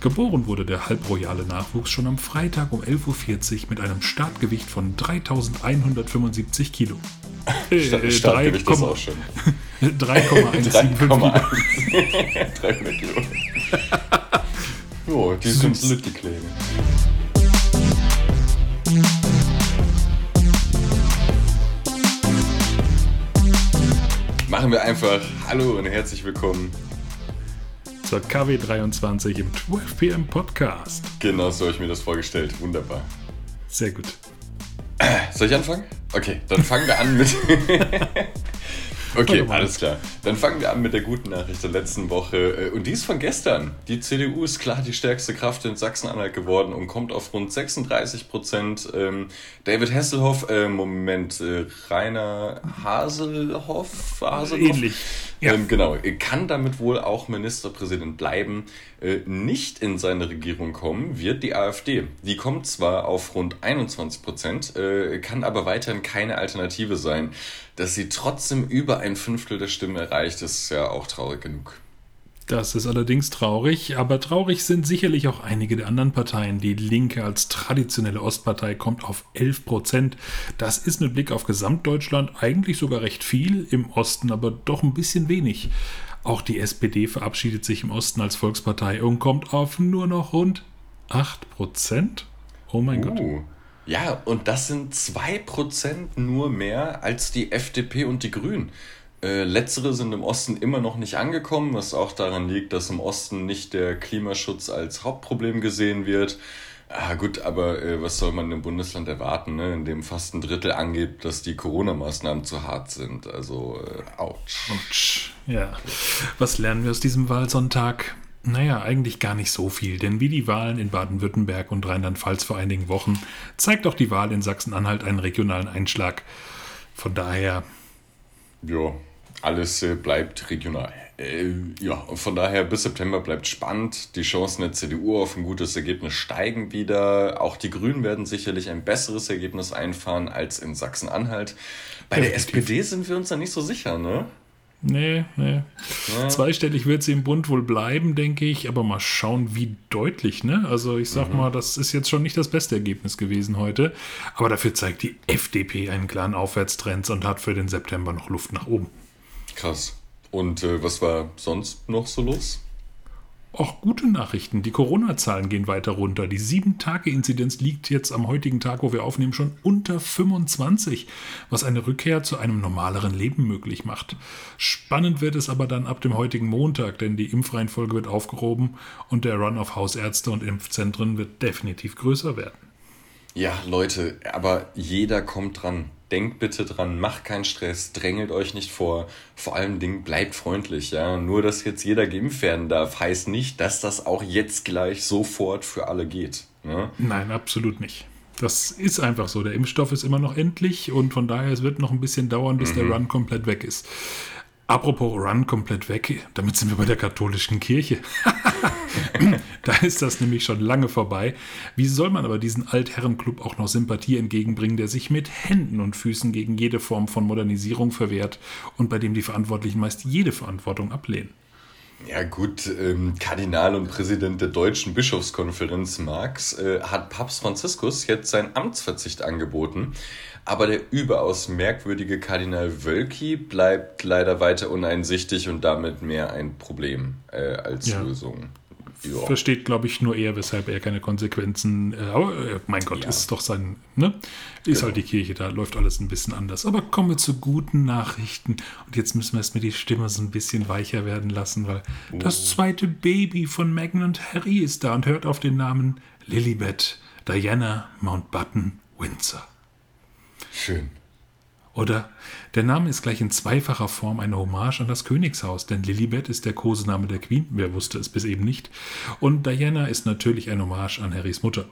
Geboren wurde der halbroyale Nachwuchs schon am Freitag um 11.40 Uhr mit einem Startgewicht von 3175 Kilo. Äh, Startgewicht ist auch schön. 3,175 Kilo. 300 Kilo. Jo, die sind Süß. die Kleine. Machen wir einfach Hallo und herzlich willkommen. Zur KW23 im 12 PM Podcast. Genau so habe ich mir das vorgestellt. Wunderbar. Sehr gut. Soll ich anfangen? Okay, dann fangen wir an mit. okay, alles klar. Dann fangen wir an mit der guten Nachricht der letzten Woche. Äh, Und die ist von gestern. Die CDU ist klar die stärkste Kraft in Sachsen-Anhalt geworden und kommt auf rund 36 Prozent. Ähm, David Hasselhoff, äh, Moment, äh, Rainer Haselhoff, Haselhoff? Ähnlich. Ja. Ähm, genau, kann damit wohl auch Ministerpräsident bleiben. Äh, nicht in seine Regierung kommen wird die AfD. Die kommt zwar auf rund 21 Prozent, äh, kann aber weiterhin keine Alternative sein. Dass sie trotzdem über ein Fünftel der Stimmen erreicht, ist ja auch traurig genug. Das ist allerdings traurig, aber traurig sind sicherlich auch einige der anderen Parteien. Die Linke als traditionelle Ostpartei kommt auf 11 Prozent. Das ist mit Blick auf Gesamtdeutschland eigentlich sogar recht viel, im Osten aber doch ein bisschen wenig. Auch die SPD verabschiedet sich im Osten als Volkspartei und kommt auf nur noch rund 8 Prozent. Oh mein Gott. Uh. Ja, und das sind 2% nur mehr als die FDP und die Grünen. Äh, letztere sind im Osten immer noch nicht angekommen, was auch daran liegt, dass im Osten nicht der Klimaschutz als Hauptproblem gesehen wird. Ah, gut, aber äh, was soll man im Bundesland erwarten, ne? in dem fast ein Drittel angibt, dass die Corona-Maßnahmen zu hart sind? Also, äh, ouch. Autsch. Ja. Was lernen wir aus diesem Wahlsonntag? Naja, eigentlich gar nicht so viel, denn wie die Wahlen in Baden-Württemberg und Rheinland-Pfalz vor einigen Wochen zeigt auch die Wahl in Sachsen-Anhalt einen regionalen Einschlag. Von daher, Ja, alles äh, bleibt regional. Äh, ja, von daher bis September bleibt spannend. Die Chancen der CDU auf ein gutes Ergebnis steigen wieder. Auch die Grünen werden sicherlich ein besseres Ergebnis einfahren als in Sachsen-Anhalt. Bei der Definitiv. SPD sind wir uns da nicht so sicher, ne? nee, nee. Ja. Zweistellig wird sie im Bund wohl bleiben, denke ich, aber mal schauen, wie deutlich, ne? Also ich sag mal, das ist jetzt schon nicht das beste Ergebnis gewesen heute, aber dafür zeigt die FDP einen klaren Aufwärtstrend und hat für den September noch Luft nach oben. Krass. Und äh, was war sonst noch so los? Auch gute Nachrichten. Die Corona-Zahlen gehen weiter runter. Die 7-Tage-Inzidenz liegt jetzt am heutigen Tag, wo wir aufnehmen, schon unter 25, was eine Rückkehr zu einem normaleren Leben möglich macht. Spannend wird es aber dann ab dem heutigen Montag, denn die Impfreihenfolge wird aufgehoben und der Run auf Hausärzte und Impfzentren wird definitiv größer werden. Ja, Leute, aber jeder kommt dran. Denkt bitte dran, macht keinen Stress, drängelt euch nicht vor. Vor allem Ding, bleibt freundlich, ja. Nur, dass jetzt jeder geimpft werden darf, heißt nicht, dass das auch jetzt gleich sofort für alle geht. Ne? Nein, absolut nicht. Das ist einfach so. Der Impfstoff ist immer noch endlich und von daher es wird noch ein bisschen dauern, bis der Run komplett weg ist. Apropos Run komplett weg, damit sind wir bei der katholischen Kirche. da ist das nämlich schon lange vorbei. Wie soll man aber diesen Altherrenclub auch noch Sympathie entgegenbringen, der sich mit Händen und Füßen gegen jede Form von Modernisierung verwehrt und bei dem die Verantwortlichen meist jede Verantwortung ablehnen? Ja gut, ähm, Kardinal und Präsident der Deutschen Bischofskonferenz Marx äh, hat Papst Franziskus jetzt seinen Amtsverzicht angeboten, aber der überaus merkwürdige Kardinal Wölki bleibt leider weiter uneinsichtig und damit mehr ein Problem äh, als Ja. Lösung. Ja. Versteht, glaube ich, nur er, weshalb er keine Konsequenzen. Äh, aber, äh, mein Gott, Ja. ist doch sein. Ne? Ist Genau. halt die Kirche, da läuft alles ein bisschen anders. Aber kommen wir zu guten Nachrichten. Und jetzt müssen wir erstmal die Stimme so ein bisschen weicher werden lassen, weil das zweite Baby von Meghan und Harry ist da und hört auf den Namen Lilibet Diana Mountbatten Windsor. Schön. Oder der Name ist gleich in zweifacher Form eine Hommage an das Königshaus, denn Lilibet ist der Kosename der Queen, wer wusste es bis eben nicht. Und Diana ist natürlich ein Hommage an Harrys Mutter.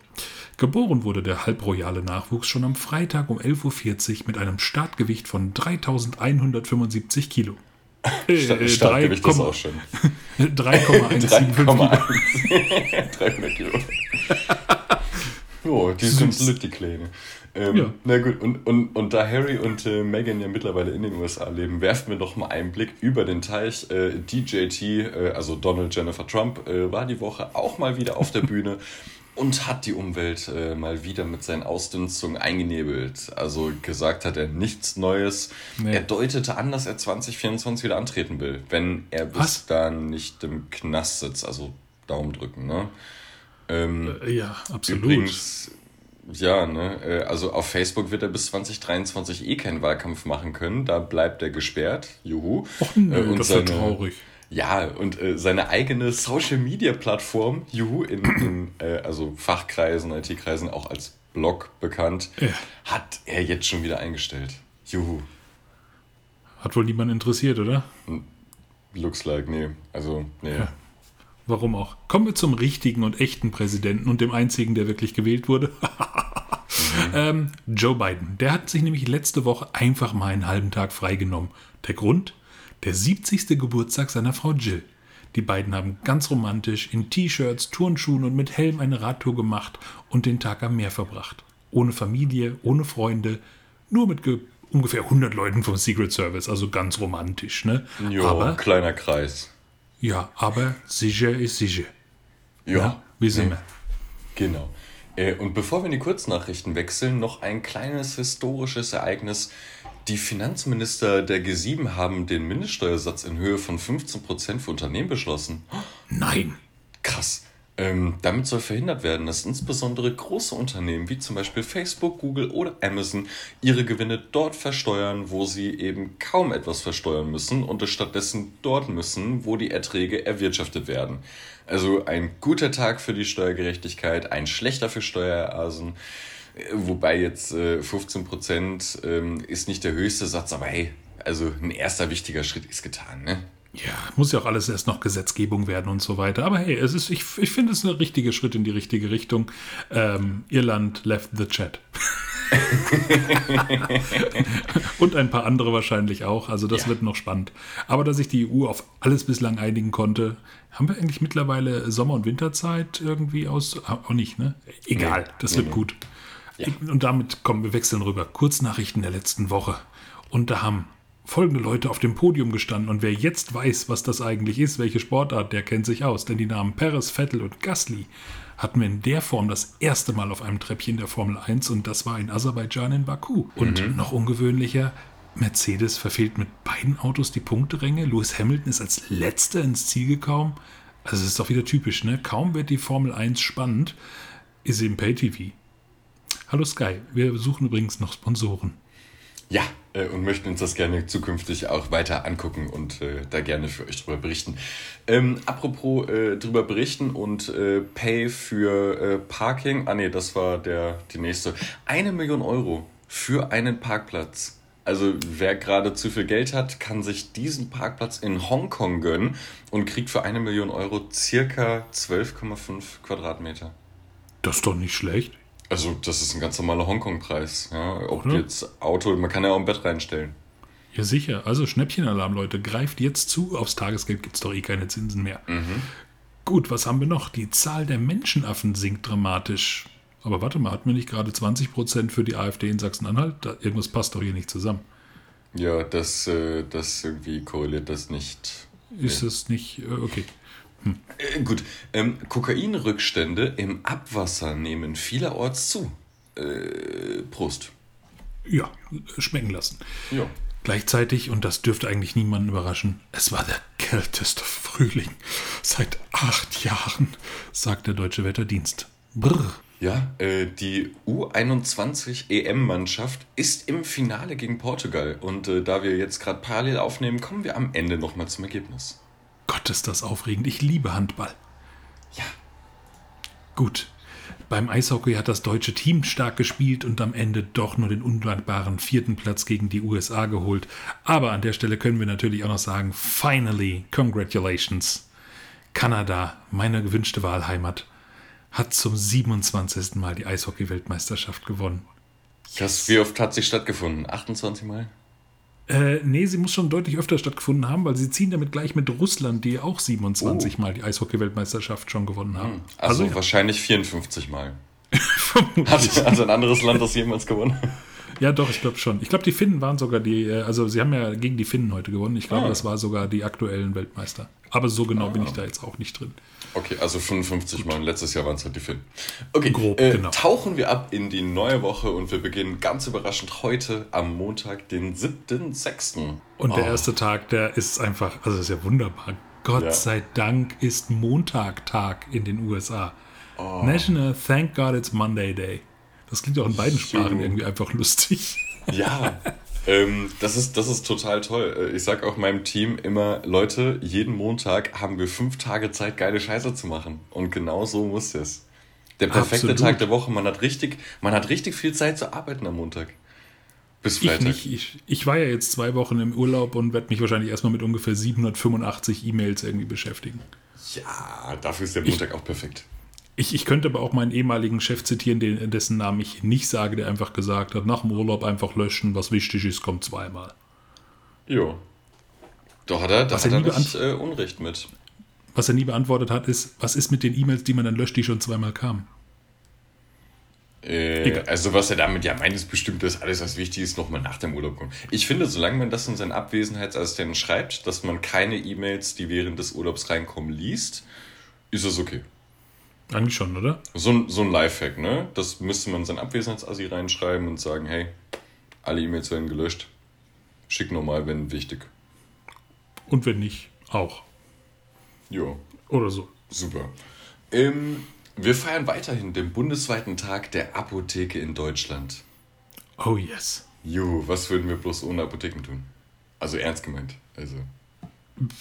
Geboren wurde der halbroyale Nachwuchs schon am Freitag um 11.40 Uhr mit einem Startgewicht von 3175 Kilo. Äh, äh, Startgewicht ist 3,- auch schön. 3,175 Kilo. 3,1. 300 Kilo. Jo, die sind lit, die Kleine. Ähm, ja. Na gut, und, und, und da Harry und äh, Meghan ja mittlerweile in den USA leben, werfen wir doch mal einen Blick über den Teich. Äh, DJT, äh, also Donald Jennifer Trump, äh, war die Woche auch mal wieder auf der Bühne und hat die Umwelt äh, mal wieder mit seinen Ausdünstungen eingenebelt. Also gesagt hat er nichts Neues. Nee. Er deutete an, dass er 2024 wieder antreten will, wenn er bis Was? dann nicht im Knast sitzt. Also Daumen drücken, ne? Ähm, äh, ja, absolut. Übrigens, ja, ne? Äh, also auf Facebook wird er bis 2023 eh keinen Wahlkampf machen können. Da bleibt er gesperrt. Juhu. Och, nö, äh, und das ist traurig. Ja, und äh, seine eigene Social Media Plattform, Juhu, in, in äh, also Fachkreisen, IT-Kreisen auch als Blog bekannt, ja. hat er jetzt schon wieder eingestellt. Juhu. Hat wohl niemand interessiert, oder? Looks like, nee. Also, nee. Ja. Warum auch? Kommen wir zum richtigen und echten Präsidenten und dem einzigen, der wirklich gewählt wurde. mhm. ähm, Joe Biden. Der hat sich nämlich letzte Woche einfach mal einen halben Tag freigenommen. Der Grund? Der 70. Geburtstag seiner Frau Jill. Die beiden haben ganz romantisch in T-Shirts, Turnschuhen und mit Helm eine Radtour gemacht und den Tag am Meer verbracht. Ohne Familie, ohne Freunde, nur mit ungefähr 100 Leuten vom Secret Service, also ganz romantisch. Ne? Jo, Aber kleiner Kreis. Ja, aber sicher ist sicher. Ja. ja wie sind wir? Genau. Äh, und bevor wir in die Kurznachrichten wechseln, noch ein kleines historisches Ereignis. Die Finanzminister der G7 haben den Mindeststeuersatz in Höhe von 15% für Unternehmen beschlossen. Nein. Krass. Ähm, damit soll verhindert werden, dass insbesondere große Unternehmen wie zum Beispiel Facebook, Google oder Amazon ihre Gewinne dort versteuern, wo sie eben kaum etwas versteuern müssen und es stattdessen dort müssen, wo die Erträge erwirtschaftet werden. Also ein guter Tag für die Steuergerechtigkeit, ein schlechter für Steueroasen. Wobei jetzt äh, 15% ähm, ist nicht der höchste Satz, aber hey, also ein erster wichtiger Schritt ist getan, ne? Ja, muss ja auch alles erst noch Gesetzgebung werden und so weiter. Aber hey, es ist, ich, ich finde es ein richtiger Schritt in die richtige Richtung. Ähm, Irland left the chat. und ein paar andere wahrscheinlich auch. Also das ja. wird noch spannend. Aber dass sich die EU auf alles bislang einigen konnte, haben wir eigentlich mittlerweile Sommer- und Winterzeit irgendwie aus? Auch nicht, ne? Egal, nee, das nee, wird nee. gut. Ja. Und damit kommen wir wechseln rüber. Kurznachrichten der letzten Woche. Und da haben folgende Leute auf dem Podium gestanden und wer jetzt weiß, was das eigentlich ist, welche Sportart, der kennt sich aus, denn die Namen Perez, Vettel und Gasly hatten wir in der Form das erste Mal auf einem Treppchen der Formel 1 und das war in Aserbaidschan in Baku. Und mhm. noch ungewöhnlicher, Mercedes verfehlt mit beiden Autos die Punkteränge. Lewis Hamilton ist als letzter ins Ziel gekommen. Also es ist doch wieder typisch, ne? Kaum wird die Formel 1 spannend, ist sie im Pay-TV. Hallo Sky, wir suchen übrigens noch Sponsoren. Ja, äh, und möchten uns das gerne zukünftig auch weiter angucken und äh, da gerne für euch drüber berichten. Ähm, apropos äh, drüber berichten und äh, Pay für äh, Parking. Ah nee, das war der, die nächste. Eine Million Euro für einen Parkplatz. Also wer gerade zu viel Geld hat, kann sich diesen Parkplatz in Hongkong gönnen und kriegt für eine Million Euro circa 12,5 Quadratmeter. Das ist doch nicht schlecht. Also, das ist ein ganz normaler Hongkong-Preis. Ja, ob Oder? jetzt Auto, man kann ja auch ein Bett reinstellen. Ja, sicher. Also, Schnäppchenalarm, Leute. Greift jetzt zu. Aufs Tagesgeld gibt es doch eh keine Zinsen mehr. Mhm. Gut, was haben wir noch? Die Zahl der Menschenaffen sinkt dramatisch. Aber warte mal, hatten wir nicht gerade 20% für die AfD in Sachsen-Anhalt? Irgendwas passt doch hier nicht zusammen. Ja, das, äh, das irgendwie korreliert das nicht. Ist nee. das nicht. Äh, okay. Hm. Äh, gut, ähm, Kokainrückstände im Abwasser nehmen vielerorts zu. Äh, Prost. Ja, schmecken lassen. Ja. Gleichzeitig, und das dürfte eigentlich niemanden überraschen, es war der kälteste Frühling seit acht Jahren, sagt der Deutsche Wetterdienst. Brr. Ja, äh, die U21 EM-Mannschaft ist im Finale gegen Portugal. Und äh, da wir jetzt gerade parallel aufnehmen, kommen wir am Ende nochmal zum Ergebnis. Gott, ist das aufregend. Ich liebe Handball. Ja. Gut. Beim Eishockey hat das deutsche Team stark gespielt und am Ende doch nur den undankbaren vierten Platz gegen die USA geholt. Aber an der Stelle können wir natürlich auch noch sagen, finally, congratulations. Kanada, meine gewünschte Wahlheimat, hat zum 27. Mal die Eishockey-Weltmeisterschaft gewonnen. Yes. wie oft hat sie stattgefunden? 28 Mal? Äh, nee, sie muss schon deutlich öfter stattgefunden haben, weil sie ziehen damit gleich mit Russland, die auch 27 oh. Mal die Eishockey-Weltmeisterschaft schon gewonnen haben. Hm. Also, also ja. wahrscheinlich 54 Mal. Hat, hat ein anderes Land das jemals gewonnen? Ja, doch, ich glaube schon. Ich glaube, die Finnen waren sogar die, äh, also sie haben ja gegen die Finnen heute gewonnen. Ich glaube, Ah. das war sogar die aktuellen Weltmeister. Aber so genau bin ich da jetzt auch nicht drin. Okay, also 55 Mal. Letztes Jahr waren es halt die Finnen. Okay, Grob, äh, genau. tauchen wir ab in die neue Woche und wir beginnen ganz überraschend heute am Montag, den 7.6. Und der Oh. erste Tag, der ist einfach, also ist ja wunderbar. Gott Ja. sei Dank ist Montag-Tag in den USA. Oh. National Thank God It's Monday Day. Das klingt auch in beiden. Sprachen irgendwie einfach lustig. Ja, ähm, das, ist, das ist total toll. Äh, Ich sag auch meinem Team immer, Leute, jeden Montag haben wir fünf Tage Zeit, geile Scheiße zu machen. Und genau so muss es. Der perfekte Absolut. Tag der Woche. Man hat, richtig, man hat richtig viel Zeit zu arbeiten am Montag. Bis Ich Freitag. nicht. Ich, ich war ja jetzt zwei Wochen im Urlaub und werde mich wahrscheinlich erstmal mit ungefähr 785 E-Mails irgendwie beschäftigen. Ja, dafür ist der Montag auch perfekt. Ich, ich könnte aber auch meinen ehemaligen Chef zitieren, den, dessen Namen ich nicht sage, der einfach gesagt hat, nach dem Urlaub einfach löschen, was wichtig ist, kommt zweimal. Jo. Doch hat er, da Was hat er nie nicht äh, Unrecht mit. Was er nie beantwortet hat, ist, was ist mit den E-Mails, die man dann löscht, die schon zweimal kamen? Äh, also was er damit ja meint, ist bestimmt, dass alles, was wichtig ist, nochmal nach dem Urlaub kommt. Ich finde, solange man das in seinen Abwesenheitsassistenten schreibt, dass man keine E-Mails, die während des Urlaubs reinkommen, liest, ist es okay. Eigentlich schon, oder? So, ein- so ein Lifehack, ne? Das müsste man in seinen Abwesenheitsassi reinschreiben und sagen, hey, alle E-Mails werden gelöscht. Schick nochmal, wenn wichtig. Und wenn nicht, auch. Jo. Oder so. Super. Ähm, wir feiern weiterhin den bundesweiten Tag der Apotheke in Deutschland. Oh yes. Jo, was würden wir bloß ohne Apotheken tun? Also ernst gemeint. Also.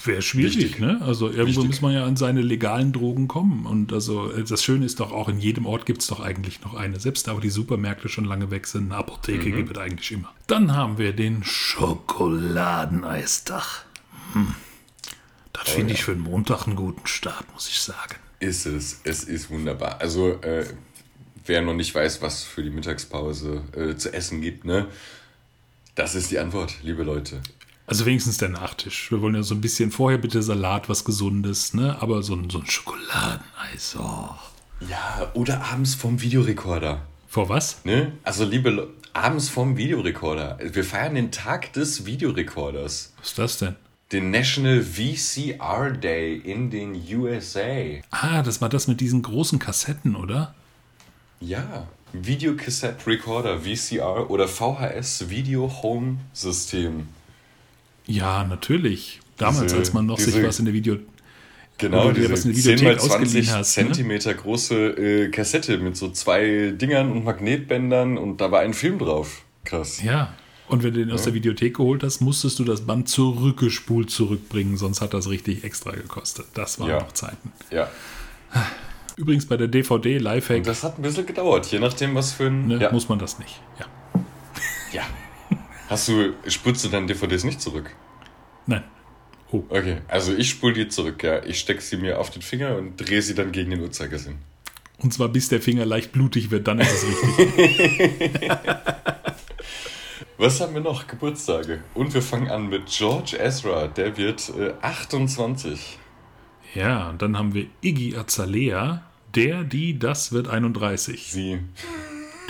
Wäre schwierig, Wichtig. ne? Also irgendwo Wichtig. muss man ja an seine legalen Drogen kommen. Und also das Schöne ist doch auch, in jedem Ort gibt es doch eigentlich noch eine. Selbst da, wo die Supermärkte schon lange weg sind, eine Apotheke gibt es eigentlich immer. Dann haben wir den Schokoladeneistag. Hm. Das finde ich für einen Montag einen guten Start, muss ich sagen. Ist es. Es ist wunderbar. Also, äh, wer noch nicht weiß, was für die Mittagspause äh, zu essen gibt, ne? Das ist die Antwort, liebe Leute. Also wenigstens der Nachtisch. Wir wollen ja so ein bisschen vorher bitte Salat, was Gesundes, ne? Aber so ein, so ein Schokoladeneis. Oh. Ja, oder abends vom Videorekorder. Vor was? Ne? Also, liebe Le abends vom Videorekorder. Wir feiern den Tag des Videorekorders. Was ist das denn? Den National VCR Day in den USA. Ah, das war das mit diesen großen Kassetten, oder? Ja, Videocassette Recorder, VCR oder VHS Video Home System. Ja, natürlich. Damals, Diese- als man noch sich diese- was in der Video... Genau, diese was in der 10 Videothek mal 20 ausgeliehen hast, ne? Zentimeter große äh, Kassette mit so zwei Dingern und Magnetbändern und da war ein Film drauf. Krass. Ja. Und wenn du den aus der Videothek geholt hast, musstest du das Band zurückgespult zurückbringen, sonst hat das richtig extra gekostet. Das waren Ja. noch Zeiten. Ja. Übrigens bei der DVD Lifehack Und das hat ein bisschen gedauert, je nachdem, was für ein. ne, ja. muss man das nicht. Ja. ja. Hast du, spulst du deine DVDs nicht zurück? Nein. Oh. Okay, also ich spule die zurück, ja. Ich stecke sie mir auf den Finger und drehe sie dann gegen den Uhrzeigersinn. Und zwar bis der Finger leicht blutig wird, dann ist es richtig. Was haben wir noch? Geburtstage. Und wir fangen an mit George Ezra, der wird äh, 28. ja, und dann haben wir Iggy Azalea, der, die, das wird 31. Sie.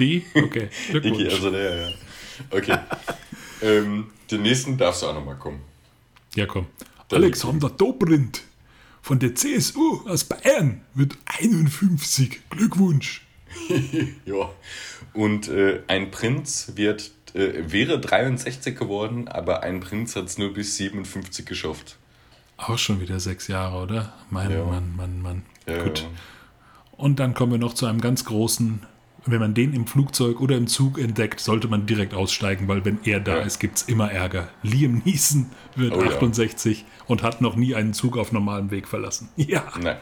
Die? Okay. Iggy, der, ja. Okay. Ähm, den nächsten darfst du auch nochmal kommen. Ja, komm. Dann- Alexander Dobrindt von der CSU aus Bayern wird 51. Glückwunsch. Ja. Und äh, ein Prinz wird, äh, wäre 63 geworden, aber ein Prinz hat es nur bis 57 geschafft. Auch schon wieder sechs Jahre, oder? Mann, Ja. Mann, Mann, Mann. Ja, Gut. ja. Und dann kommen wir noch zu einem ganz großen. Wenn man den im Flugzeug oder im Zug entdeckt, sollte man direkt aussteigen, weil wenn er da Ja. ist, gibt es immer Ärger. Liam Neeson wird Oh ja. 68 und hat noch nie einen Zug auf normalem Weg verlassen. Ja, Nein.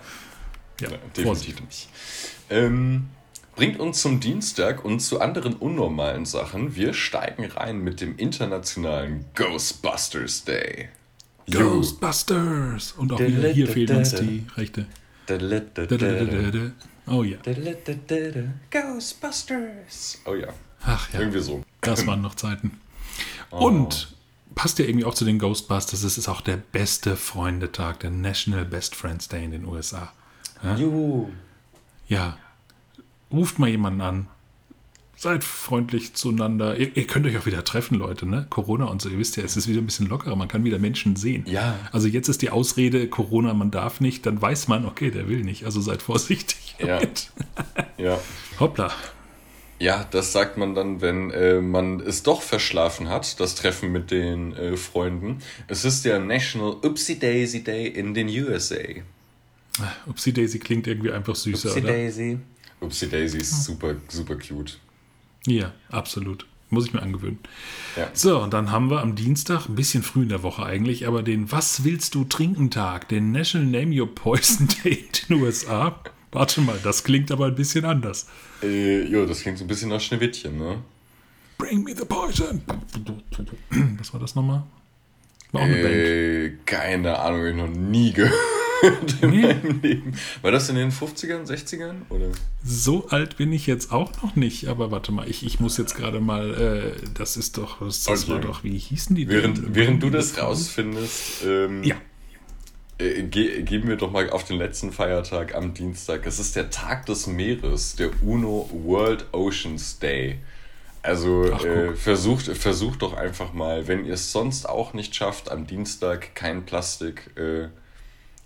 ja Nein, definitiv Vorsicht. nicht. Ähm, bringt uns zum Dienstag und zu anderen unnormalen Sachen. Wir steigen rein mit dem internationalen Ghostbusters Day. Ghostbusters! Und auch wieder hier fehlen uns die Rechte. Oh ja. Ghostbusters. Oh ja, Ach ja, irgendwie so. das waren noch Zeiten. Oh. Und passt ja irgendwie auch zu den Ghostbusters, es ist auch der beste Freundetag, der National Best Friends Day in den USA. Juhu. Ja, ruft mal jemanden an, Seid freundlich zueinander. Ihr, ihr, könnt euch auch wieder treffen, Leute, ne? Corona und so. Ihr wisst ja, es ist wieder ein bisschen lockerer. Man kann wieder Menschen sehen. Ja. Also jetzt ist die Ausrede, Corona, man darf nicht. Dann weiß man, okay, der will nicht. Also seid vorsichtig. Ja. ja. Hoppla. Ja, das sagt man dann, wenn äh, man es doch verschlafen hat, das Treffen mit den äh, Freunden. Es ist der National Upsy Daisy Day in den USA. Upsy Daisy klingt irgendwie einfach süßer, Upsy oder? Daisy. Upsy Daisy ist super, super cute. Ja, absolut. Muss ich mir angewöhnen. Ja. So, und dann haben wir am Dienstag, ein bisschen früh in der Woche eigentlich, aber den Was willst du trinken Tag, den National Name Your Poison Day in den USA. Warte mal, das klingt aber ein bisschen anders. Äh, jo, das klingt so ein bisschen nach Schneewittchen, ne? Bring me the poison. Was war das nochmal? War auch eine Band. Äh, keine Ahnung, ich noch nie gehört in Nee. meinem Leben. War das in den 50ern, 60ern? Oder? So alt bin ich jetzt auch noch nicht, aber warte mal, ich, ich muss jetzt gerade mal, äh, das ist doch, das, Okay. war doch, wie hießen die Während, denn? während du das rausfindest, ähm, Ja. äh, ge gehen wir doch mal auf den letzten Feiertag am Dienstag. Es ist der Tag des Meeres, der UNO World Oceans Day. Also Ach, äh, versucht, versucht doch einfach mal, wenn ihr es sonst auch nicht schafft, am Dienstag kein Plastik, äh,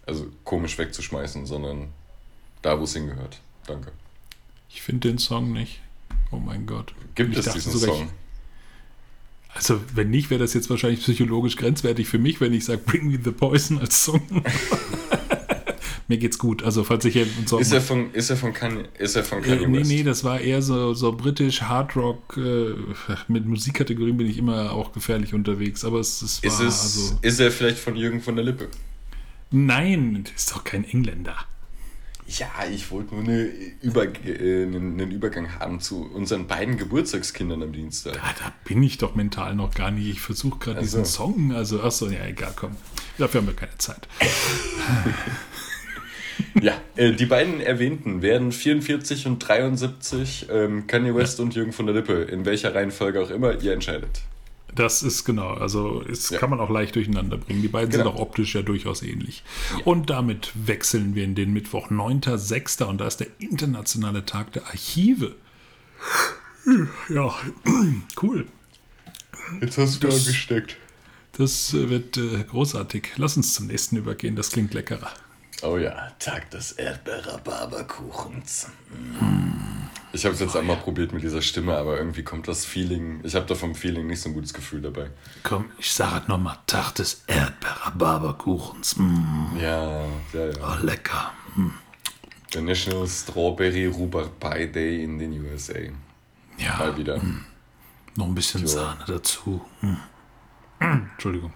also komisch wegzuschmeißen, sondern da, wo es hingehört. Danke. Ich finde den Song nicht. Oh mein Gott. Gibt Ich es diesen Song? Ich, also, wenn nicht, wäre das jetzt wahrscheinlich psychologisch grenzwertig für mich, wenn ich sage, Bring Me the Poison als Song. Mir geht's gut. Also, falls ich einen Song. Ist er von, ist er von Kanye, ist er von äh, Kanye nee, West? nee, das war eher so, so britisch Hard Rock. Äh, mit Musikkategorien bin ich immer auch gefährlich unterwegs. Aber es, es war Ist, es, also. ist er vielleicht von Jürgen von der Lippe? Nein, das ist doch kein Engländer. Ja, ich wollte nur eine Über äh, einen, Übergang haben zu unseren beiden Geburtstagskindern am Dienstag. Ah, da bin ich doch mental noch gar nicht. Ich versuche gerade Ach diesen so. Song. Also, achso, ja, egal, komm. Dafür haben wir keine Zeit. Ja, äh, die beiden erwähnten werden 44 und 73, ähm, Kanye West und Jürgen von der Lippe. In welcher Reihenfolge auch immer, ihr entscheidet. Das ist genau, also es Ja. kann man auch leicht durcheinander bringen. Die beiden Genau. sind auch optisch ja durchaus ähnlich. Und damit wechseln wir in den Mittwoch, 9.6. und da ist der internationale Tag der Archive. Ja, cool. Jetzt hast du Das- gesteckt. Das äh, wird äh, großartig. Lass uns zum nächsten übergehen, das klingt leckerer. Oh ja, Tag des Erdbeer-Rhabarberkuchens. Ich habe es jetzt einmal probiert mit dieser Stimme, aber irgendwie kommt das Feeling, ich habe da vom Feeling nicht so ein gutes Gefühl dabei. Komm, ich sage nochmal, Tag des Erdbeer-Rhabarberkuchens. Mm, Ja, ja, ja. oh, lecker. Der National Strawberry Rhubarb Day in den USA. Ja, Mal wieder. Noch ein bisschen Ja. Sahne dazu. Hm. Entschuldigung.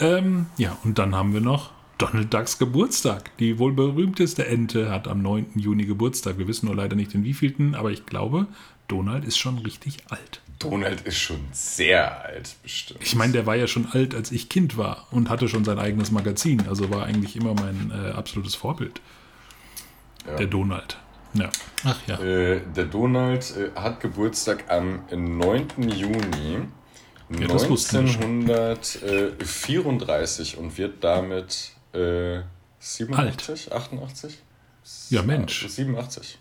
Ähm, ja, und dann haben wir noch Donald Ducks Geburtstag. Die wohl berühmteste Ente hat am 9. Juni Geburtstag. Wir wissen nur leider nicht den wievielten, aber ich glaube, Donald ist schon richtig alt. Donald ist schon sehr alt, bestimmt. Ich meine, der war ja schon alt, als ich Kind war und hatte schon sein eigenes Magazin. Also war eigentlich immer mein äh, absolutes Vorbild. Ja. Der Donald. Ja. Ach ja. Äh, der Donald äh, hat Geburtstag am 9. Juni Ja, das wussten wir schon. 1934 und wird damit äh, 87, 88? Ja, Mensch. 87.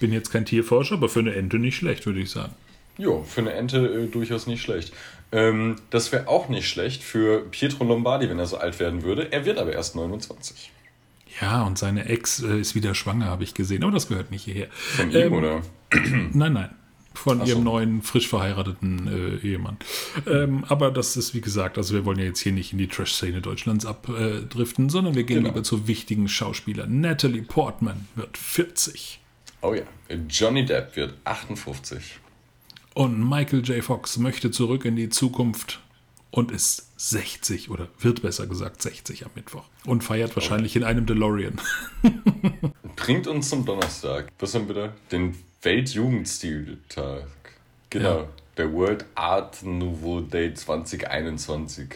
Bin jetzt kein Tierforscher, aber für eine Ente nicht schlecht, würde ich sagen. Jo, für eine Ente äh, durchaus nicht schlecht. Ähm, das wäre auch nicht schlecht für Pietro Lombardi, wenn er so alt werden würde. Er wird aber erst 29. Ja, und seine Ex äh, ist wieder schwanger, habe ich gesehen. Aber das gehört nicht hierher. Von ihm, Ähm, oder? Nein, nein. Von Ach so. ihrem neuen, frisch verheirateten äh, Ehemann. Ähm, aber das ist, wie gesagt, also wir wollen ja jetzt hier nicht in die Trash-Szene Deutschlands abdriften, sondern wir gehen Genau. lieber zu wichtigen Schauspielern. Natalie Portman wird 40 Oh ja. Johnny Depp wird 58. und Michael J. Fox möchte zurück in die Zukunft und ist 60 oder wird besser gesagt 60 am Mittwoch und feiert wahrscheinlich in einem DeLorean. Bringt uns zum Donnerstag. Was haben wir da? Den Weltjugendstiltag. Genau. Ja. Der World Art Nouveau Day 2021.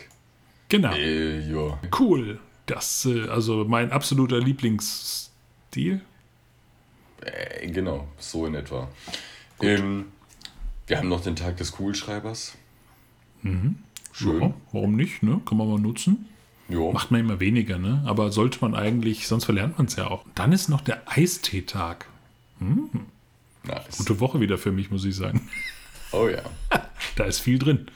genau. Äh, ja. Cool. Das, äh, also mein absoluter Lieblingsstil. Äh, genau, so in etwa. Ähm, wir haben noch den Tag des Kugelschreibers. Schön. Ja, warum nicht, ne? Kann man mal nutzen. Jo. Macht man immer weniger, ne? Aber sollte man eigentlich, sonst verlernt man es ja auch. Dann ist noch der Eisteetag. Nice. Gute Woche wieder für mich, muss ich sagen. Oh ja. da ist viel drin.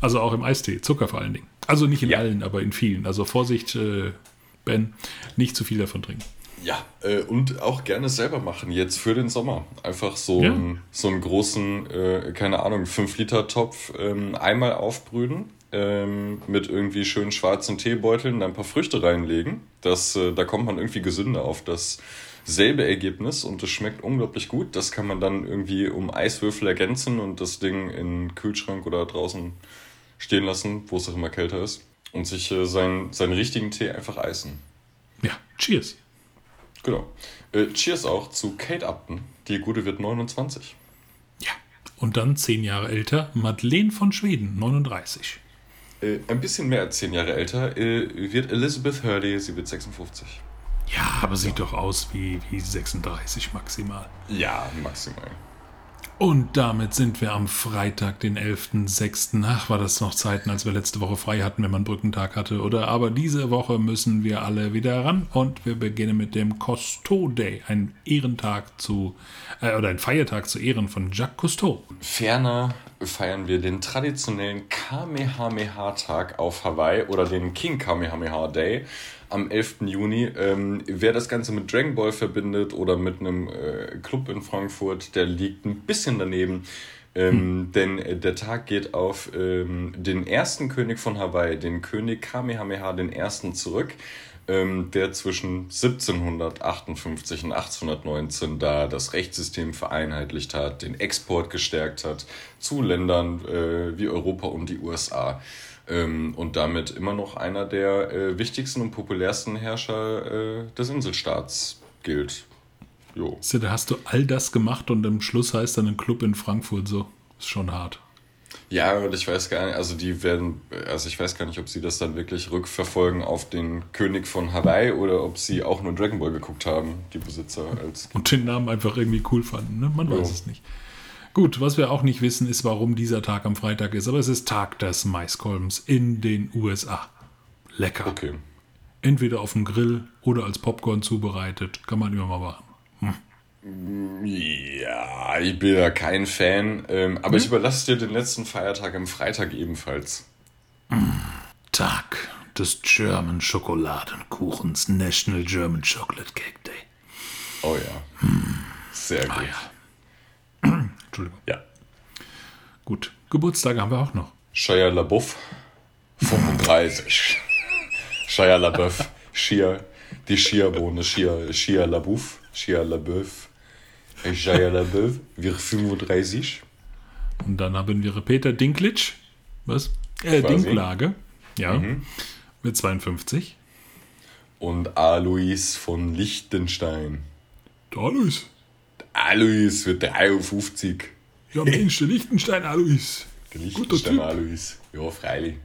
Also auch im Eistee, Zucker vor allen Dingen. Also nicht in ja. allen, aber in vielen. Also Vorsicht, äh, Ben, nicht zu viel davon trinken. Ja, äh, und auch gerne selber machen, jetzt für den Sommer. Einfach so, ja. einen, so einen großen, äh, keine Ahnung, 5-Liter-Topf ähm, einmal aufbrühen, ähm, mit irgendwie schönen schwarzen Teebeuteln, ein paar Früchte reinlegen. Das, äh, da kommt man irgendwie gesünder auf dasselbe Ergebnis und es schmeckt unglaublich gut. Das kann man dann irgendwie um Eiswürfel ergänzen und das Ding in den Kühlschrank oder draußen stehen lassen, wo es auch immer kälter ist. Und sich äh, seinen, seinen richtigen Tee einfach eisen. Ja, cheers. Genau. Äh, cheers auch zu Kate Upton. Die Gute wird 29. Ja. Und dann zehn Jahre älter, Madeleine von Schweden, 39. Äh, ein bisschen mehr als zehn Jahre älter äh, wird Elizabeth Hurley, sie wird 56. Ja, aber sieht ja. doch aus wie, wie 36 maximal. Ja, maximal. Und damit sind wir am Freitag, den 11.06. Ach, war das noch Zeiten, als wir letzte Woche frei hatten, wenn man Brückentag hatte, oder? Aber diese Woche müssen wir alle wieder ran und wir beginnen mit dem Cousteau Day, ein Ehrentag zu, äh, oder ein Feiertag zu Ehren von Jacques Cousteau. Ferner feiern wir den traditionellen Kamehameha-Tag auf Hawaii oder den King Kamehameha Day am 11. Juni. Ähm, wer das Ganze mit Dragon Ball verbindet oder mit einem äh, Club in Frankfurt, der liegt ein bisschen daneben. Ähm, hm. Denn äh, der Tag geht auf ähm, den ersten König von Hawaii, den König Kamehameha I. zurück, ähm, der zwischen 1758 und 1819 da das Rechtssystem vereinheitlicht hat, den Export gestärkt hat zu Ländern äh, wie Europa und die USA ähm, und damit immer noch einer der äh, wichtigsten und populärsten Herrscher äh, des Inselstaats gilt. Jo. So, da hast du all das gemacht und am Schluss heißt dann ein Club in Frankfurt so. Ist schon hart. Ja, und ich weiß gar nicht, also die werden, also ich weiß gar nicht, ob sie das dann wirklich rückverfolgen auf den König von Hawaii oder ob sie auch nur Dragon Ball geguckt haben, die Besitzer als. Und den Namen einfach irgendwie cool fanden, ne? Man jo. weiß es nicht. Gut, was wir auch nicht wissen, ist, warum dieser Tag am Freitag ist, aber es ist Tag des Maiskolbens in den USA. Lecker. Okay. Entweder auf dem Grill oder als Popcorn zubereitet, kann man immer mal machen. Hm. Ja, ich bin ja kein Fan, ähm, aber hm? ich überlasse dir den letzten Feiertag am Freitag ebenfalls. Tag des German Schokoladenkuchens National German Chocolate Cake Day. Oh ja. Sehr ah gut. Ah, ja. Entschuldigung. Ja. Gut. Geburtstage haben wir auch noch. Shia LaBeouf, 35. Shia LaBeouf, Shia, die Shia-Bohne, Shia, Shia LaBeouf, Shia LaBeouf. Shia LaBeouf, wir 35. Und dann haben wir Peter Dinklage, was? Äh, Dinklage, ja, mhm. mit 52. Und Alois von Liechtenstein. Alois. Alois für 53. Ja, Mensch, der Lichtenstein Alois. Der Lichtenstein Alois. Ja, freilich.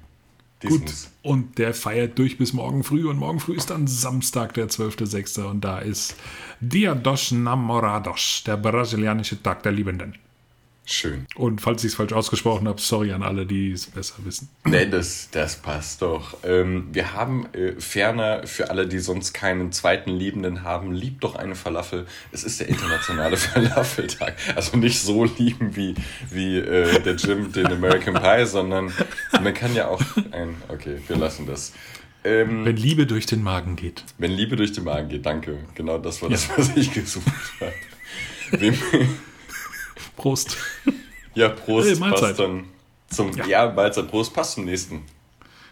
Das Gut, muss. und der feiert durch bis morgen früh und morgen früh ist dann Samstag, der 12.06. und da ist Dia dos Namorados, der brasilianische Tag der Liebenden. Schön. Und falls ich es falsch ausgesprochen habe, sorry an alle, die es besser wissen. Nee, das, das passt doch. Ähm, wir haben äh, ferner, für alle, die sonst keinen zweiten Liebenden haben, liebt doch eine Falafel. Es ist der internationale Falafeltag. Also nicht so lieben wie, wie äh, der Jim den American Pie, sondern man kann ja auch ein. Okay, wir lassen das. Ähm, wenn Liebe durch den Magen geht. Wenn Liebe durch den Magen geht, danke. Genau das war ja. das, was ich gesucht habe. Wem, Prost. Ja, Prost. Hey, Mahlzeit. Dann zum, ja. ja, Mahlzeit. Prost passt zum nächsten.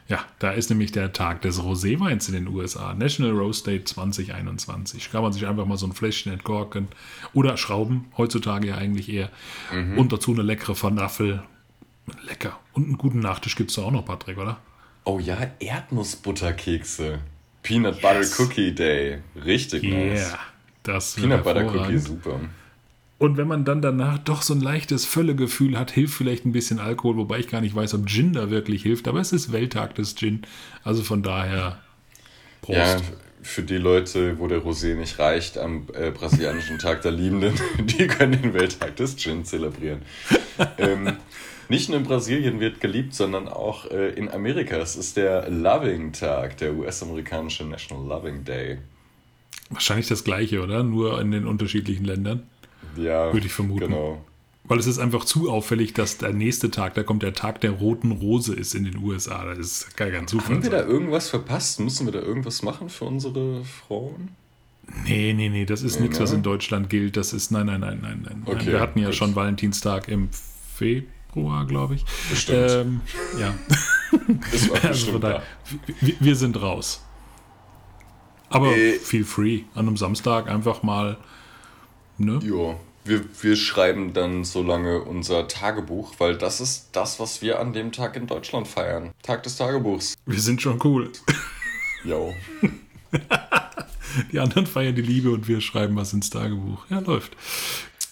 Ja, da ist nämlich der Tag des Roséweins in den USA. National Rose Day 2021. Kann man sich einfach mal so ein Fläschchen entkorken. Oder schrauben, heutzutage ja eigentlich eher. Mhm. Und dazu eine leckere Falafel. Lecker. Und einen guten Nachtisch gibt es da auch noch, Patrick, oder? Oh ja, Erdnussbutterkekse. Peanut yes. Butter Cookie Day. Richtig yeah. nice. Das Peanut Butter Cookie, super. Und wenn man dann danach doch so ein leichtes Völlegefühl hat, hilft vielleicht ein bisschen Alkohol, wobei ich gar nicht weiß, ob Gin da wirklich hilft. Aber es ist Welttag des Gin. Also von daher, Prost. Ja, für die Leute, wo der Rosé nicht reicht, am äh, brasilianischen Tag der Liebenden, die können den Welttag des Gin zelebrieren. ähm, nicht nur in Brasilien wird geliebt, sondern auch äh, in Amerika. Es ist der Loving-Tag, der US-amerikanische National Loving Day. Wahrscheinlich das gleiche, oder? Nur in den unterschiedlichen Ländern. Ja, würde ich vermuten. Genau. Weil es ist einfach zu auffällig, dass der nächste Tag, da kommt der Tag der roten Rose ist in den USA. Das ist gar kein Zufall. Haben wir da irgendwas verpasst? Müssen wir da irgendwas machen für unsere Frauen? Nee, nee, nee, das ist Nee, nichts, was ne? in Deutschland gilt. Das ist, nein, nein, nein, nein, nein. Okay, wir hatten ja gut. schon Valentinstag im Februar, glaube ich. Bestimmt. Ähm, ja, Das war also da. wir, wir sind raus. Aber Äh. feel free. An einem Samstag einfach mal, ne? Jo. Wir, wir schreiben dann so lange unser Tagebuch, weil das ist das, was wir an dem Tag in Deutschland feiern. Tag des Tagebuchs. Wir sind schon cool. Jo. Die anderen feiern die Liebe und wir schreiben was ins Tagebuch. Ja, läuft.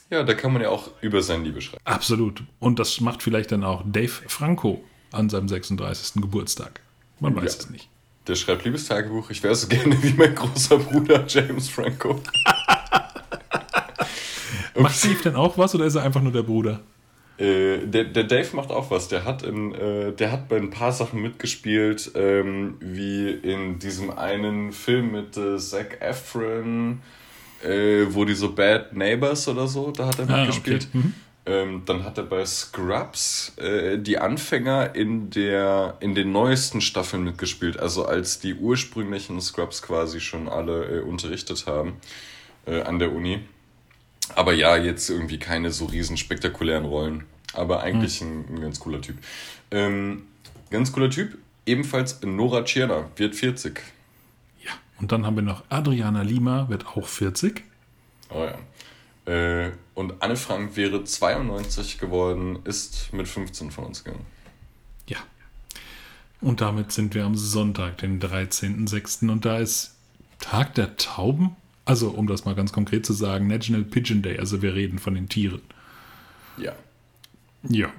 Ja, da kann man ja auch über sein Liebe schreiben. Absolut. Und das macht vielleicht dann auch Dave Franco an seinem 36. Geburtstag. Man weiß Ja. es nicht. Der schreibt Liebestagebuch. Ich wäre so gerne wie mein großer Bruder James Franco. Macht Dave denn auch was oder ist er einfach nur der Bruder? Äh, der, der Dave macht auch was. Der hat, in, äh, der hat bei ein paar Sachen mitgespielt, ähm, wie in diesem einen Film mit äh, Zac Efron, äh, wo die so Bad Neighbors oder so, da hat er Ah, mitgespielt. okay. Mhm. Ähm, dann hat er bei Scrubs äh, die Anfänger in, der, in den neuesten Staffeln mitgespielt, also als die ursprünglichen Scrubs quasi schon alle äh, unterrichtet haben an der Uni. Aber ja, jetzt irgendwie keine so riesen spektakulären Rollen. Aber eigentlich ein, ein ganz cooler Typ. Ähm, ganz cooler Typ. Ebenfalls Nora Tschirner, wird 40. Ja. Und dann haben wir noch Adriana Lima, wird auch 40. Oh ja. Äh, und Anne Frank wäre 92 geworden, ist mit 15 von uns gegangen. Ja. Und damit sind wir am Sonntag, den 13.06. Und da ist Tag der Tauben. Also, um das mal ganz konkret zu sagen, National Pigeon Day. Also, wir reden von den Tieren. Ja. Ja.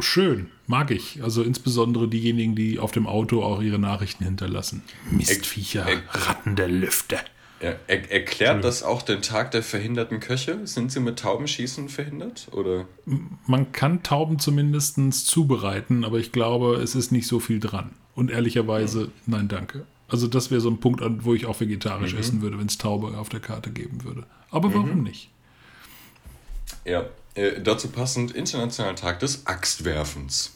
Schön, mag ich. Also insbesondere diejenigen, die auf dem Auto auch ihre Nachrichten hinterlassen. Mistviecher, Eck- Ratten der Lüfte. Er, er, erklärt das auch den Tag der verhinderten Köche? Sind sie mit Taubenschießen verhindert? Oder? Man kann Tauben zumindest zubereiten, aber ich glaube, es ist nicht so viel dran. Und ehrlicherweise, nein, danke. Also das wäre so ein Punkt, wo ich auch vegetarisch essen würde, wenn es Taube auf der Karte geben würde. Aber warum nicht? Ja. Äh, dazu passend Internationaler Tag des Axtwerfens.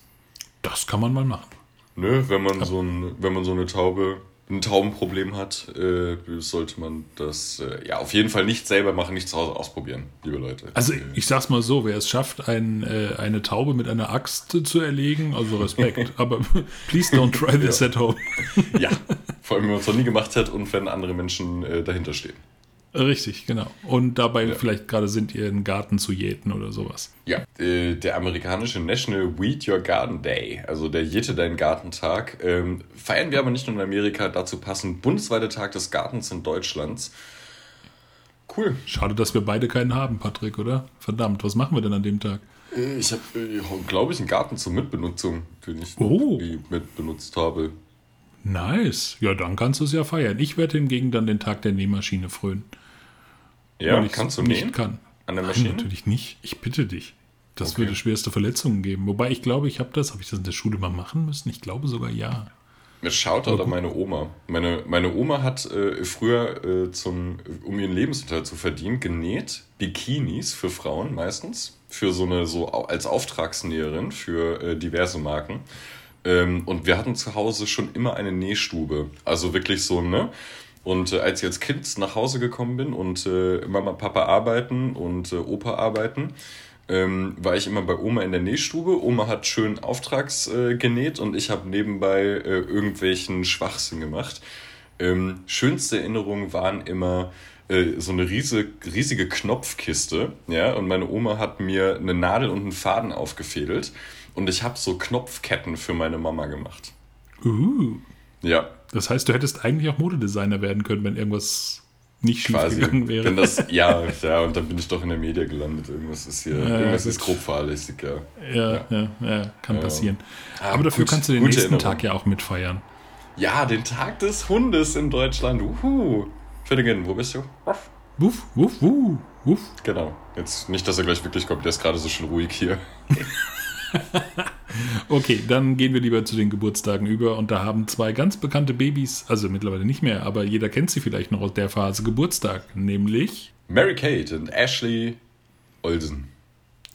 Das kann man mal machen. Ne, wenn man so ein, wenn man so eine Taube, ein Taubenproblem hat, äh, sollte man das äh, ja auf jeden Fall nicht selber machen, nicht zu Hause ausprobieren, liebe Leute. Also äh, ich sag's mal so, wer es schafft, ein, äh, eine Taube mit einer Axt zu erlegen, also Respekt. aber please don't try this at home. ja, vor allem wenn man es noch nie gemacht hat und wenn andere Menschen äh, dahinter stehen. Richtig, genau. Und dabei vielleicht gerade sind, ihren Garten zu jäten oder sowas. Ja, äh, der amerikanische National Weed Your Garden Day, also der Jette Dein Gartentag, ähm, feiern wir aber nicht nur in Amerika, dazu passend bundesweiter Tag des Gartens in Deutschlands. Cool. Schade, dass wir beide keinen haben, Patrick, oder? Verdammt, was machen wir denn an dem Tag? Äh, Ich habe, äh, glaube ich, einen Garten zur Mitbenutzung, den ich Oh. mitbenutzt habe. Nice. Ja, dann kannst du es ja feiern. Ich werde hingegen dann den Tag der Nähmaschine frönen. Ja, weil ich kannst du nicht nähen? kann. An der Nein, Maschine? natürlich nicht. Ich bitte dich. Das Okay. würde schwerste Verletzungen geben. Wobei ich glaube, ich habe das, habe ich das in der Schule mal machen müssen? Ich glaube sogar ja. Mir schaut da meine Oma. Meine, meine Oma hat äh, früher, äh, zum, um ihren Lebensunterhalt zu verdienen, genäht Bikinis für Frauen meistens. Für so eine, so als Auftragsnäherin für äh, diverse Marken. Ähm, und wir hatten zu Hause schon immer eine Nähstube. Also wirklich so, ne? Und äh, als ich als Kind nach Hause gekommen bin und äh, Mama, Papa arbeiten und äh, Opa arbeiten, ähm, war ich immer bei Oma in der Nähstube. Oma hat schön auftrags äh, genäht und ich habe nebenbei äh, irgendwelchen Schwachsinn gemacht. Ähm, schönste Erinnerungen waren immer äh, so eine riesige, riesige Knopfkiste. Ja? Und meine Oma hat mir eine Nadel und einen Faden aufgefädelt. Und ich habe so Knopfketten für meine Mama gemacht. Uh, Ja, das heißt, du hättest eigentlich auch Modedesigner werden können, wenn irgendwas nicht quasi. gegangen wäre. Wenn das, ja, ja, und dann bin ich doch in der Media gelandet. Irgendwas ist hier, Ja, irgendwas gut. ist grob fahrlässig, ja. ja, ja, ja, kann passieren. Ah, Aber dafür gut, kannst du den nächsten Erinnerung. Tag ja auch mitfeiern. Ja, den Tag des Hundes in Deutschland. Uhu. Finnegan, wo bist du? Ruff. Wuff, wuff, wuff, wuff. Genau. Jetzt nicht, dass er gleich wirklich kommt. Der ist gerade so schön ruhig hier. Okay, dann gehen wir lieber zu den Geburtstagen über und da haben zwei ganz bekannte Babys, also mittlerweile nicht mehr, aber jeder kennt sie vielleicht noch aus der Phase Geburtstag, nämlich Mary Kate und Ashley Olsen.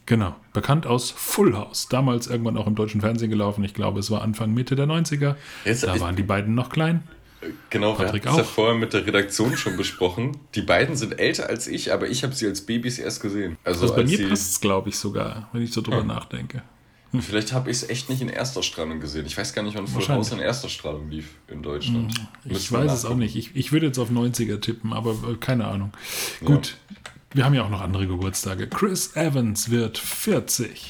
Genau, bekannt aus Full House. Damals irgendwann auch im deutschen Fernsehen gelaufen. Ich glaube, es war Anfang, Mitte der 90er. Jetzt- da waren die beiden noch klein. Genau, wir Patrick hatten es ja vorher mit der Redaktion schon besprochen. Die beiden sind älter als ich, aber ich habe sie als Babys erst gesehen. Also Also bei mir passt es, glaube ich, sogar, wenn ich so drüber nachdenke. Vielleicht habe ich es echt nicht in erster Strahlung gesehen. Ich weiß gar nicht, wann Full. House in erster Strahlung lief in Deutschland. Ich Müssen wir weiß es auch nicht. Ich, ich würde jetzt auf 90er tippen, aber äh, keine Ahnung. Gut, wir haben ja auch noch andere Geburtstage. Chris Evans wird 40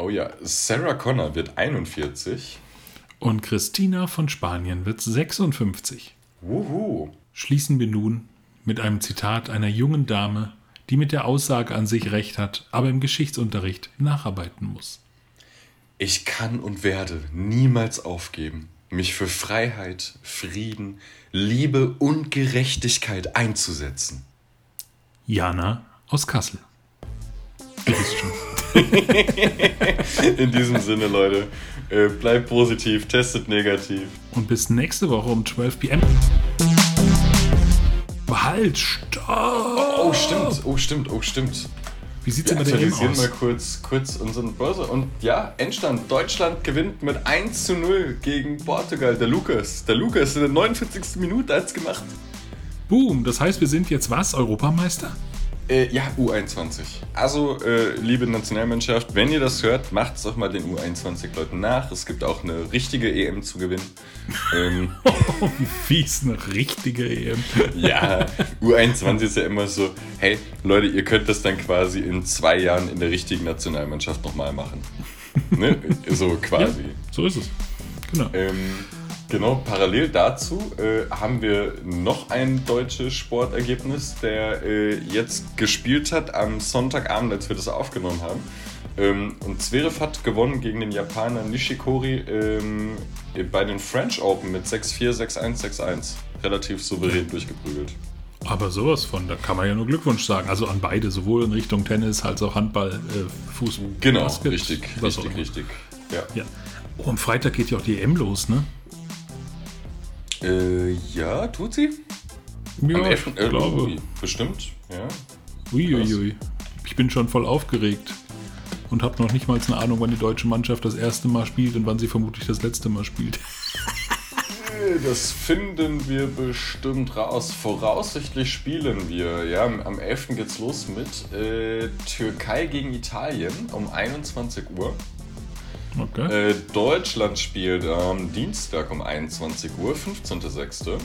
Oh ja, Sarah Connor wird 41. und Christina von Spanien wird 56. Wuhu. Schließen wir nun mit einem Zitat einer jungen Dame, die mit der Aussage an sich recht hat, aber im Geschichtsunterricht nacharbeiten muss. Ich kann und werde niemals aufgeben, mich für Freiheit, Frieden, Liebe und Gerechtigkeit einzusetzen. Jana aus Kassel. Du wisst schon. In diesem Sinne, Leute, äh, bleibt positiv, testet negativ. Und bis nächste Woche um 12 p.m. Halt, stopp! Oh, stimmt, oh, stimmt, oh, stimmt. Wie sieht's Wir denn bei der EM aktualisieren aus? mal kurz, kurz unseren Börse. Und ja, Endstand. Deutschland gewinnt mit 1 zu 0 gegen Portugal. Der Lukas. Der Lukas in der 49. Minute hat's gemacht. Boom, das heißt, wir sind jetzt was? Europameister? Äh, ja, U21. Also, äh, liebe Nationalmannschaft, wenn ihr das hört, macht's doch mal den U21-Leuten nach. Es gibt auch eine richtige EM zu gewinnen. ähm, Oh, wie fies, eine richtige EM. ja, U21 ist ja immer so, hey, Leute, ihr könnt das dann quasi in zwei Jahren in der richtigen Nationalmannschaft nochmal machen. ne? So quasi. So ist es. Genau. Ähm, genau, parallel dazu äh, haben wir noch ein deutsches Sportergebnis, der äh, jetzt gespielt hat am Sonntagabend, als wir das aufgenommen haben. Ähm, und Zverev hat gewonnen gegen den Japaner Nishikori ähm, bei den French Open mit 6-4, 6-1, 6-1. Relativ souverän durchgeprügelt. Aber sowas von, da kann man ja nur Glückwunsch sagen. Also an beide, sowohl in Richtung Tennis als auch Handball, äh, Fußball. Genau, Basket, richtig, richtig, richtig. Ja. Ja. Oh, am Freitag geht ja auch die EM los, ne? Äh, ja, tut sie? Ja, Am ich 11. Äh, glaube. ui, bestimmt, ja. Uiuiui. Ich bin schon voll aufgeregt und habe noch nicht mal eine Ahnung, wann die deutsche Mannschaft das erste Mal spielt und wann sie vermutlich das letzte Mal spielt. Das finden wir bestimmt raus. Voraussichtlich spielen wir. Ja, am 11. geht's los mit äh, Türkei gegen Italien um 21 Uhr. Okay. Äh, Deutschland spielt am Dienstag um 21 Uhr, 15.06.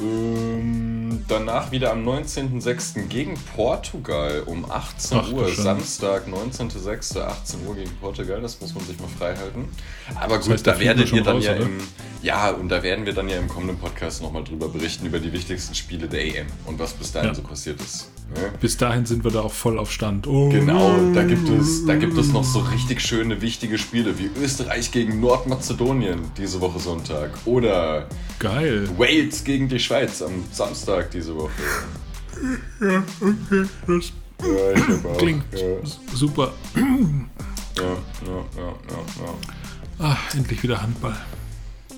Ähm, danach wieder am 19.06. gegen Portugal um 18 Ach, Uhr. Samstag, 19.06. 18 Uhr gegen Portugal, das muss man sich mal frei halten. Aber gut, heißt, da werdet ihr dann raus, ja oder? im. Ja, und da werden wir dann ja im kommenden Podcast nochmal drüber berichten, über die wichtigsten Spiele der EM und was bis dahin Ja. so passiert ist. Ne? Bis dahin sind wir da auch voll auf Stand. Oh, Genau, da gibt es, da gibt es noch so richtig schöne, wichtige Spiele wie Österreich gegen Nordmazedonien diese Woche Sonntag oder Geil. Wales gegen die Schweiz am Samstag diese Woche. Ja, okay. Das Ja, klingt Ja, super. ja, ja, ja, ja, ja. Ah, endlich wieder Handball.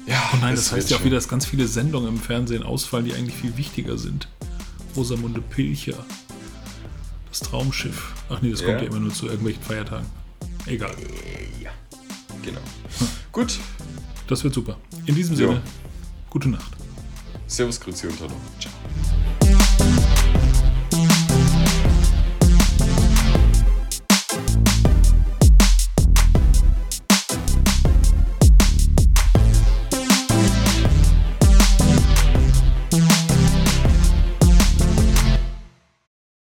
Ja, Oh nein, das heißt ja auch wieder, dass ganz viele Sendungen im Fernsehen ausfallen, die eigentlich viel wichtiger sind. Rosamunde Pilcher. Das Traumschiff. Ach nee, das kommt Ja. immer nur zu irgendwelchen Feiertagen. Egal. Ja, genau. Gut, Das wird super. In diesem. Sinne, gute Nacht. Servus, Grüezi und Hallo. Ciao. Thank you.